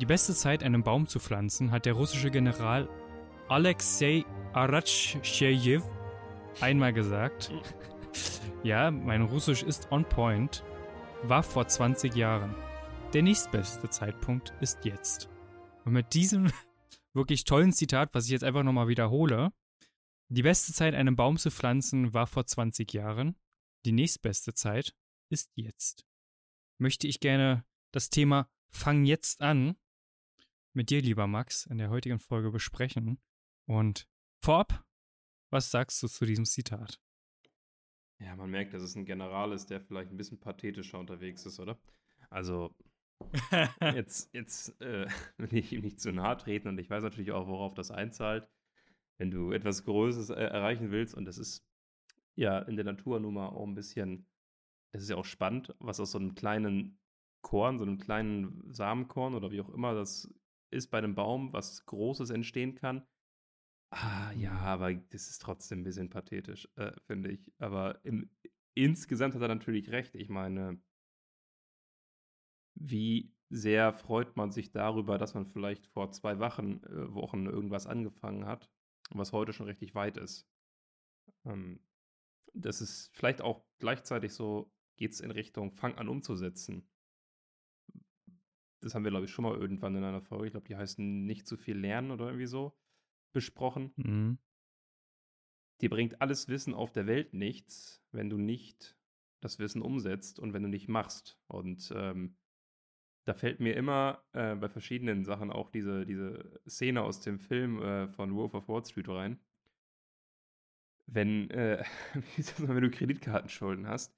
Die beste Zeit, einen Baum zu pflanzen, hat der russische General Alexei Aratschejew einmal gesagt. Ja, mein Russisch ist on point. War vor 20 Jahren. Der nächstbeste Zeitpunkt ist jetzt. Und mit diesem wirklich tollen Zitat, was ich jetzt einfach nochmal wiederhole, die beste Zeit, einen Baum zu pflanzen, war vor 20 Jahren. Die nächstbeste Zeit ist jetzt. Möchte ich gerne das Thema Fang jetzt an mit dir, lieber Max, in der heutigen Folge besprechen. Und vorab, was sagst du zu diesem Zitat? Ja, man merkt, dass es ein General ist, der vielleicht ein bisschen pathetischer unterwegs ist, oder? Also, jetzt, jetzt äh, will ich ihm nicht zu nahe treten und ich weiß natürlich auch, worauf das einzahlt. Wenn du etwas Größeres äh, erreichen willst und das ist ja in der Natur nun mal auch ein bisschen, das ist ja auch spannend, was aus so einem kleinen Korn, so einem kleinen Samenkorn oder wie auch immer das ist bei einem Baum, was Großes entstehen kann. Ah, ja, mhm. aber das ist trotzdem ein bisschen pathetisch, äh, finde ich. Aber im, insgesamt hat er natürlich recht. Ich meine, wie sehr freut man sich darüber, dass man vielleicht vor zwei Wochen, äh, Wochen irgendwas angefangen hat, was heute schon richtig weit ist. Ähm, das ist vielleicht auch gleichzeitig so, geht es in Richtung, fang an umzusetzen das haben wir, glaube ich, schon mal irgendwann in einer Folge, ich glaube, die heißen nicht zu viel lernen oder irgendwie so, besprochen. Mhm. Dir bringt alles Wissen auf der Welt nichts, wenn du nicht das Wissen umsetzt und wenn du nicht machst. Und ähm, da fällt mir immer äh, bei verschiedenen Sachen auch diese, diese Szene aus dem Film äh, von Wolf of Wall Street rein. Wenn, äh, wenn du Kreditkartenschulden hast,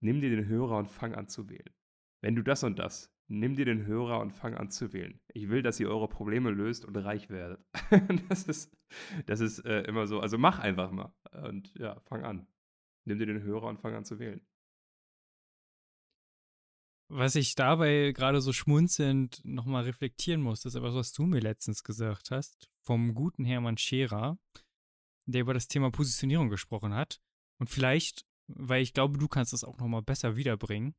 nimm dir den Hörer und fang an zu wählen. Wenn du das und das, nimm dir den Hörer und fang an zu wählen. Ich will, dass ihr eure Probleme löst und reich werdet. das ist, das ist äh, immer so. Also mach einfach mal. Und ja, fang an. Nimm dir den Hörer und fang an zu wählen. Was ich dabei gerade so schmunzelnd nochmal reflektieren muss, ist etwas, was du mir letztens gesagt hast, vom guten Hermann Scherer, der über das Thema Positionierung gesprochen hat. Und vielleicht, weil ich glaube, du kannst das auch nochmal besser wiederbringen,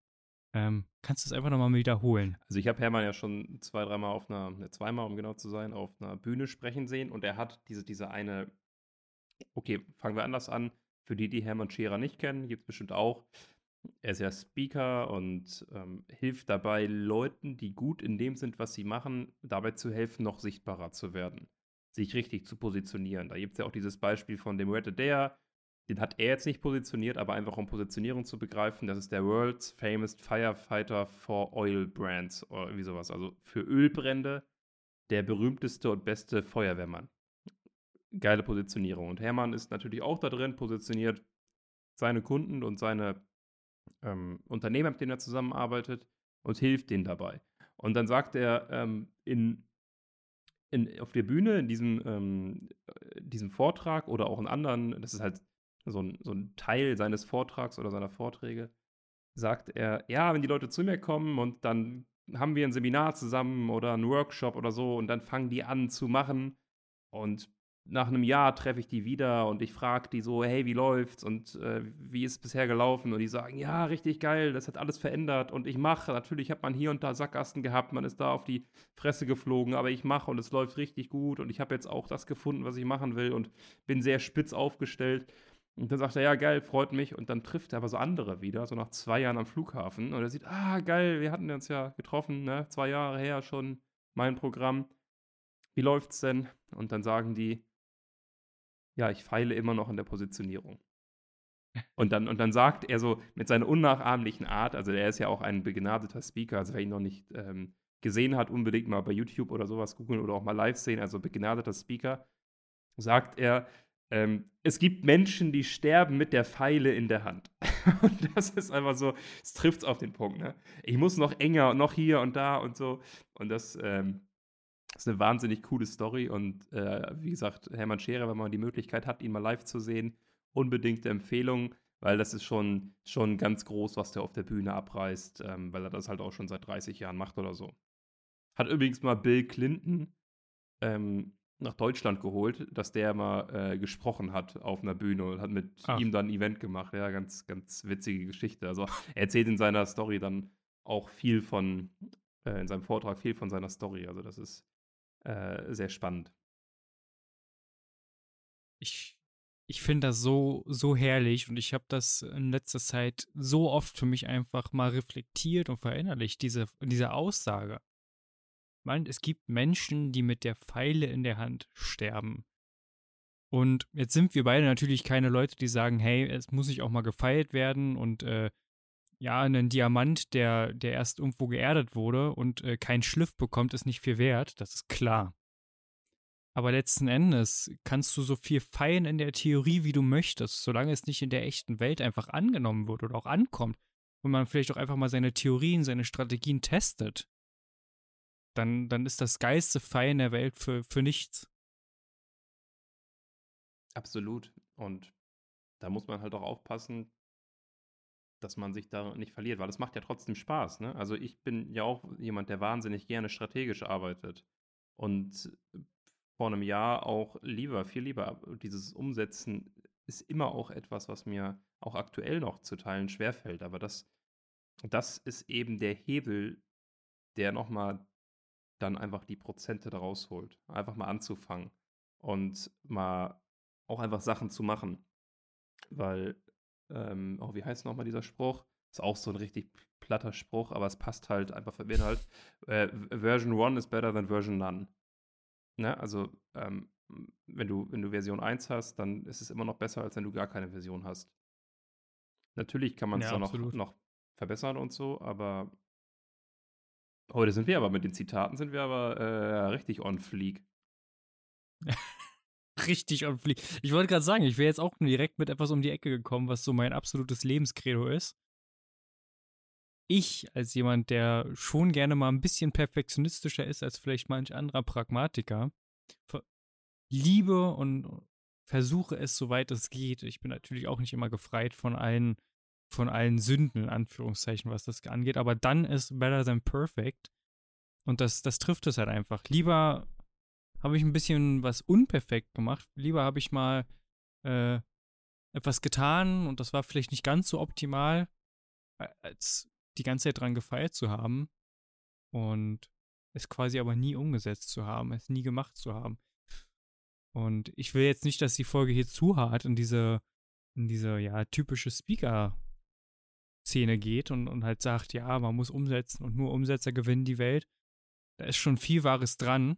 ähm, kannst du es einfach nochmal wiederholen? Also ich habe Hermann ja schon zwei, dreimal auf einer, ne, zweimal um genau zu sein, auf einer Bühne sprechen sehen und er hat diese, diese eine, okay, fangen wir anders an. Für die, die Hermann Scherer nicht kennen, gibt es bestimmt auch. Er ist ja Speaker und ähm, hilft dabei, Leuten, die gut in dem sind, was sie machen, dabei zu helfen, noch sichtbarer zu werden, sich richtig zu positionieren. Da gibt es ja auch dieses Beispiel von dem Red Adair, den hat er jetzt nicht positioniert, aber einfach um Positionierung zu begreifen, das ist der World's Famous Firefighter for Oil Brands oder irgendwie sowas. Also für Ölbrände der berühmteste und beste Feuerwehrmann. Geile Positionierung. Und Hermann ist natürlich auch da drin, positioniert seine Kunden und seine ähm, Unternehmer, mit denen er zusammenarbeitet und hilft denen dabei. Und dann sagt er ähm, in, in, auf der Bühne, in diesem, ähm, diesem Vortrag oder auch in anderen, das ist halt so ein, so ein Teil seines Vortrags oder seiner Vorträge, sagt er, ja, wenn die Leute zu mir kommen und dann haben wir ein Seminar zusammen oder einen Workshop oder so und dann fangen die an zu machen und nach einem Jahr treffe ich die wieder und ich frage die so, hey, wie läuft's und äh, wie ist es bisher gelaufen? Und die sagen, ja, richtig geil, das hat alles verändert und ich mache. Natürlich hat man hier und da Sackgassen gehabt, man ist da auf die Fresse geflogen, aber ich mache und es läuft richtig gut und ich habe jetzt auch das gefunden, was ich machen will und bin sehr spitz aufgestellt. Und dann sagt er, ja, geil, freut mich. Und dann trifft er aber so andere wieder, so nach zwei Jahren am Flughafen. Und er sieht, ah, geil, wir hatten uns ja getroffen, ne? Zwei Jahre her schon, mein Programm. Wie läuft's denn? Und dann sagen die, ja, ich feile immer noch in der Positionierung. Und dann, und dann sagt er so mit seiner unnachahmlichen Art, also er ist ja auch ein begnadeter Speaker, also wer ihn noch nicht ähm, gesehen hat, unbedingt mal bei YouTube oder sowas googeln oder auch mal live sehen, also begnadeter Speaker, sagt er, ähm, es gibt Menschen, die sterben mit der Pfeile in der Hand. und das ist einfach so, es trifft auf den Punkt. Ne? Ich muss noch enger und noch hier und da und so. Und das ähm, ist eine wahnsinnig coole Story. Und äh, wie gesagt, Hermann Scherer, wenn man die Möglichkeit hat, ihn mal live zu sehen, unbedingte Empfehlung, weil das ist schon, schon ganz groß, was der auf der Bühne abreißt, ähm, weil er das halt auch schon seit 30 Jahren macht oder so. Hat übrigens mal Bill Clinton ähm, nach Deutschland geholt, dass der mal äh, gesprochen hat auf einer Bühne und hat mit Ach. ihm dann ein Event gemacht. Ja, ganz, ganz witzige Geschichte. Also er erzählt in seiner Story dann auch viel von, äh, in seinem Vortrag viel von seiner Story. Also das ist äh, sehr spannend. Ich, ich finde das so, so herrlich und ich habe das in letzter Zeit so oft für mich einfach mal reflektiert und verinnerlicht, diese, diese Aussage. Man, es gibt Menschen, die mit der Pfeile in der Hand sterben. Und jetzt sind wir beide natürlich keine Leute, die sagen, hey, es muss nicht auch mal gefeilt werden und äh, ja, ein Diamant, der, der erst irgendwo geerdet wurde und äh, keinen Schliff bekommt, ist nicht viel wert. Das ist klar. Aber letzten Endes kannst du so viel feiern in der Theorie, wie du möchtest, solange es nicht in der echten Welt einfach angenommen wird oder auch ankommt und man vielleicht auch einfach mal seine Theorien, seine Strategien testet, dann, dann ist das geilste Feiern der Welt für, für nichts. Absolut. Und da muss man halt auch aufpassen, dass man sich da nicht verliert, weil es macht ja trotzdem Spaß. Ne? Also ich bin ja auch jemand, der wahnsinnig gerne strategisch arbeitet und vor einem Jahr auch lieber, viel lieber. Dieses Umsetzen ist immer auch etwas, was mir auch aktuell noch zu teilen schwerfällt. Aber das, das ist eben der Hebel, der nochmal dann einfach die Prozente daraus holt. Einfach mal anzufangen und mal auch einfach Sachen zu machen. Weil, ähm, oh, wie heißt nochmal dieser Spruch? Ist auch so ein richtig platter Spruch, aber es passt halt einfach für den halt. Äh, Version 1 is better than Version none. Ne? Also, ähm, wenn, du, wenn du Version 1 hast, dann ist es immer noch besser, als wenn du gar keine Version hast. Natürlich kann man es ja, noch, noch verbessern und so, aber heute sind wir aber mit den Zitaten sind wir aber äh, richtig on fleek. richtig on fleek. Ich wollte gerade sagen, ich wäre jetzt auch direkt mit etwas um die Ecke gekommen, was so mein absolutes Lebenskredo ist. Ich, als jemand, der schon gerne mal ein bisschen perfektionistischer ist als vielleicht manch anderer Pragmatiker, liebe und versuche es, soweit es geht. Ich bin natürlich auch nicht immer gefreit von allen, von allen Sünden, in Anführungszeichen, was das angeht, aber dann ist better than perfect. Und das, das trifft es halt einfach. Lieber habe ich ein bisschen was unperfekt gemacht. Lieber habe ich mal äh, etwas getan und das war vielleicht nicht ganz so optimal, als die ganze Zeit dran gefeilt zu haben und es quasi aber nie umgesetzt zu haben, es nie gemacht zu haben. Und ich will jetzt nicht, dass die Folge hier zu hart in diese, in diese, ja, typische Speaker-Szene geht und, und halt sagt, ja, man muss umsetzen und nur Umsetzer gewinnen die Welt. Da ist schon viel Wahres dran.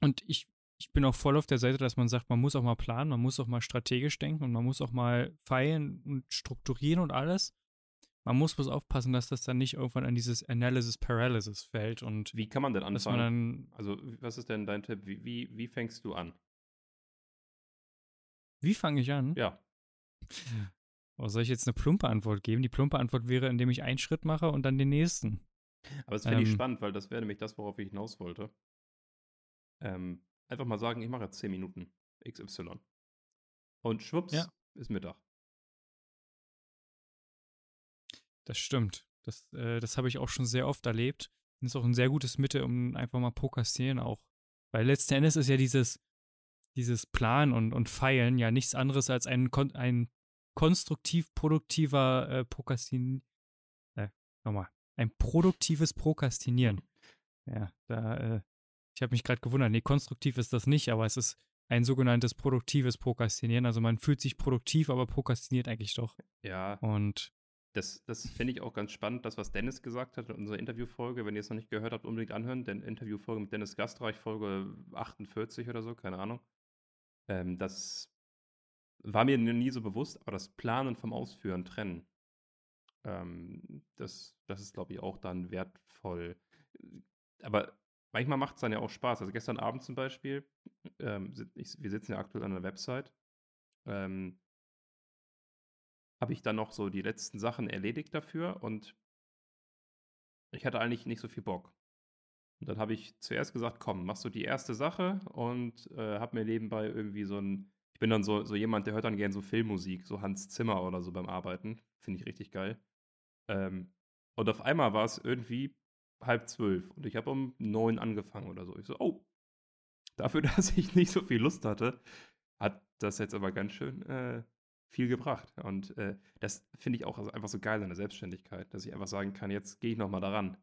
Und ich, ich bin auch voll auf der Seite, dass man sagt, man muss auch mal planen, man muss auch mal strategisch denken und man muss auch mal feilen und strukturieren und alles. Man muss bloß aufpassen, dass das dann nicht irgendwann an dieses Analysis Paralysis fällt und wie kann man denn anfangen? Man also was ist denn dein Tipp? Wie, wie, wie fängst du an? Wie fange ich an? Ja. Oh, soll ich jetzt eine plumpe Antwort geben? Die plumpe Antwort wäre, indem ich einen Schritt mache und dann den nächsten. Aber das finde ähm, ich spannend, weil das wäre nämlich das, worauf ich hinaus wollte. Ähm, einfach mal sagen, ich mache jetzt 10 Minuten XY. Und schwupps, ja. ist Mittag. Das stimmt. Das, äh, das habe ich auch schon sehr oft erlebt. Das ist auch ein sehr gutes Mittel, um einfach mal Pokerstehen auch. Weil letzten Endes ist ja dieses, dieses Plan und, und Feilen ja nichts anderes als ein, ein konstruktiv produktiver äh, Prokrastin. Äh, nochmal. Ein produktives Prokrastinieren. Ja, da, äh, ich habe mich gerade gewundert. Nee, konstruktiv ist das nicht, aber es ist ein sogenanntes produktives Prokrastinieren. Also man fühlt sich produktiv, aber prokrastiniert eigentlich doch. Ja. Und das, das finde ich auch ganz spannend, das, was Dennis gesagt hat in unserer Interviewfolge. Wenn ihr es noch nicht gehört habt, unbedingt anhören. Denn Interviewfolge mit Dennis Gastreich, Folge 48 oder so, keine Ahnung. Ähm, das war mir nie so bewusst, aber das Planen vom Ausführen trennen. Ähm, das, das ist, glaube ich, auch dann wertvoll. Aber manchmal macht es dann ja auch Spaß. Also gestern Abend zum Beispiel, ähm, ich, wir sitzen ja aktuell an der Website, ähm, habe ich dann noch so die letzten Sachen erledigt dafür und ich hatte eigentlich nicht so viel Bock. Und dann habe ich zuerst gesagt, komm, machst du die erste Sache und äh, habe mir nebenbei irgendwie so ein, ich bin dann so, so jemand, der hört dann gerne so Filmmusik, so Hans Zimmer oder so beim Arbeiten. Finde ich richtig geil. Ähm, und auf einmal war es irgendwie halb zwölf und ich habe um neun angefangen oder so. Ich so, oh, dafür, dass ich nicht so viel Lust hatte, hat das jetzt aber ganz schön äh, viel gebracht. Und äh, das finde ich auch einfach so geil an der Selbstständigkeit, dass ich einfach sagen kann, jetzt gehe ich nochmal daran.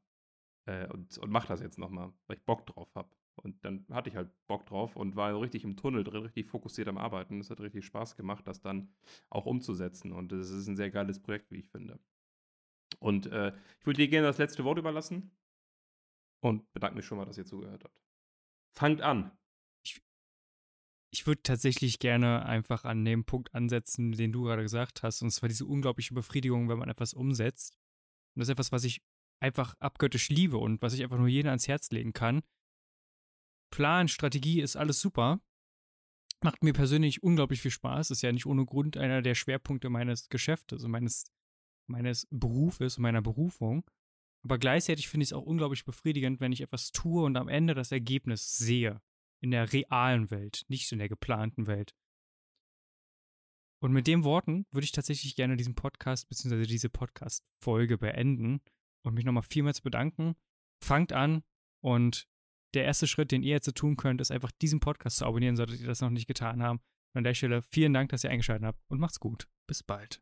Äh, und, und mach das jetzt nochmal, weil ich Bock drauf habe. Und dann hatte ich halt Bock drauf und war richtig im Tunnel drin, richtig fokussiert am Arbeiten. Es hat richtig Spaß gemacht, das dann auch umzusetzen. Und es ist ein sehr geiles Projekt, wie ich finde. Und äh, ich würde dir gerne das letzte Wort überlassen und bedanke mich schon mal, dass ihr zugehört habt. Fangt an. Ich, ich würde tatsächlich gerne einfach an dem Punkt ansetzen, den du gerade gesagt hast. Und zwar diese unglaubliche Befriedigung, wenn man etwas umsetzt. Und das ist etwas, was ich einfach abgöttisch liebe und was ich einfach nur jedem ans Herz legen kann. Plan, Strategie ist alles super. Macht mir persönlich unglaublich viel Spaß. Ist ja nicht ohne Grund einer der Schwerpunkte meines Geschäftes und meines, meines Berufes und meiner Berufung. Aber gleichzeitig finde ich es auch unglaublich befriedigend, wenn ich etwas tue und am Ende das Ergebnis sehe. In der realen Welt, nicht in der geplanten Welt. Und mit den Worten würde ich tatsächlich gerne diesen Podcast bzw. diese Podcast-Folge beenden und mich nochmal vielmals bedanken. Fangt an und der erste Schritt, den ihr jetzt tun könnt, ist einfach diesen Podcast zu abonnieren, solltet ihr das noch nicht getan haben. Und an der Stelle vielen Dank, dass ihr eingeschaltet habt und macht's gut. Bis bald.